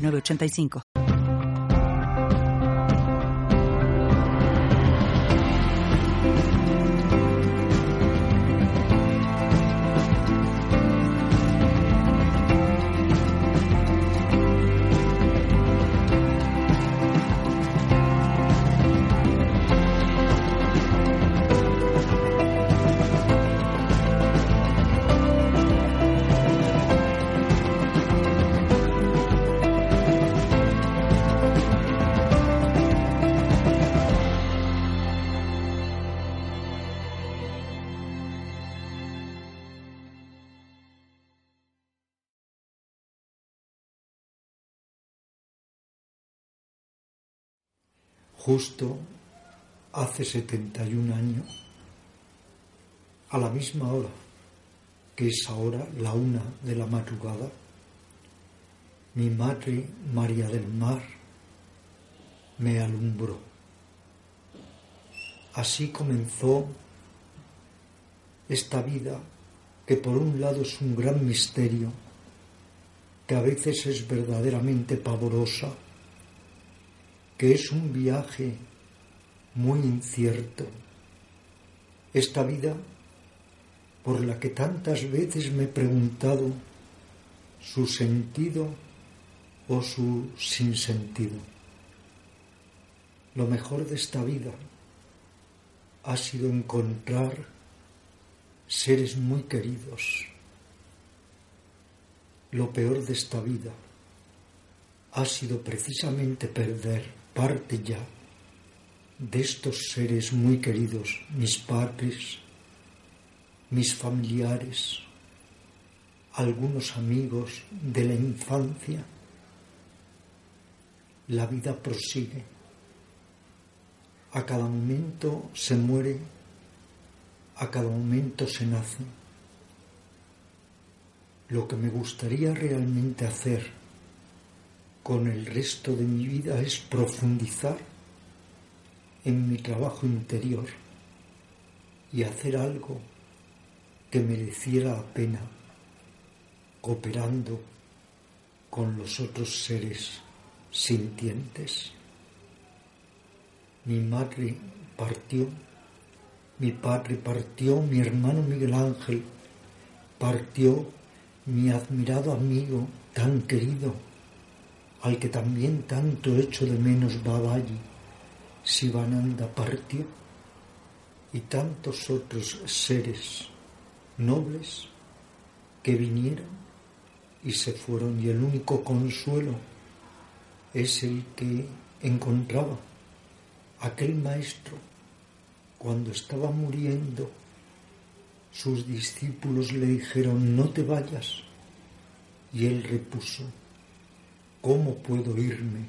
985. Justo hace 71 años, a la misma hora, que es ahora la una de la madrugada, mi madre María del Mar me alumbró. Así comenzó esta vida que por un lado es un gran misterio, que a veces es verdaderamente pavorosa, que es un viaje muy incierto. Esta vida por la que tantas veces me he preguntado su sentido o su sinsentido. Lo mejor de esta vida ha sido encontrar seres muy queridos. Lo peor de esta vida ha sido precisamente perder parte ya de estos seres muy queridos, mis padres, mis familiares, algunos amigos de la infancia, la vida prosigue. A cada momento se muere, a cada momento se nace. Lo que me gustaría realmente hacer con el resto de mi vida es profundizar en mi trabajo interior y hacer algo que mereciera la pena cooperando con los otros seres sintientes. Mi madre partió, mi padre partió, mi hermano Miguel Ángel partió, mi admirado amigo tan querido al que también tanto echo de menos Babayi, Sivananda partió, y tantos otros seres nobles que vinieron y se fueron, y el único consuelo es el que encontraba aquel maestro cuando estaba muriendo. Sus discípulos le dijeron, no te vayas, y él repuso, ¿Cómo puedo irme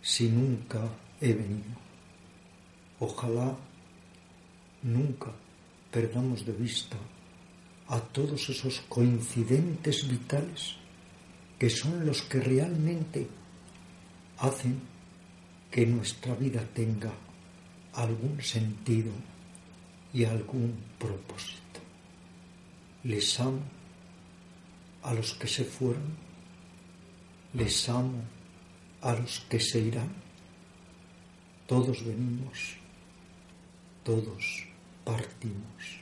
si nunca he venido? Ojalá nunca perdamos de vista a todos esos coincidentes vitales que son los que realmente hacen que nuestra vida tenga algún sentido y algún propósito. Les amo a los que se fueron les amo a los que se irán. Todos venimos, todos partimos.